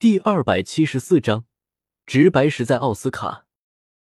第二百七十四章直白实在奥斯卡。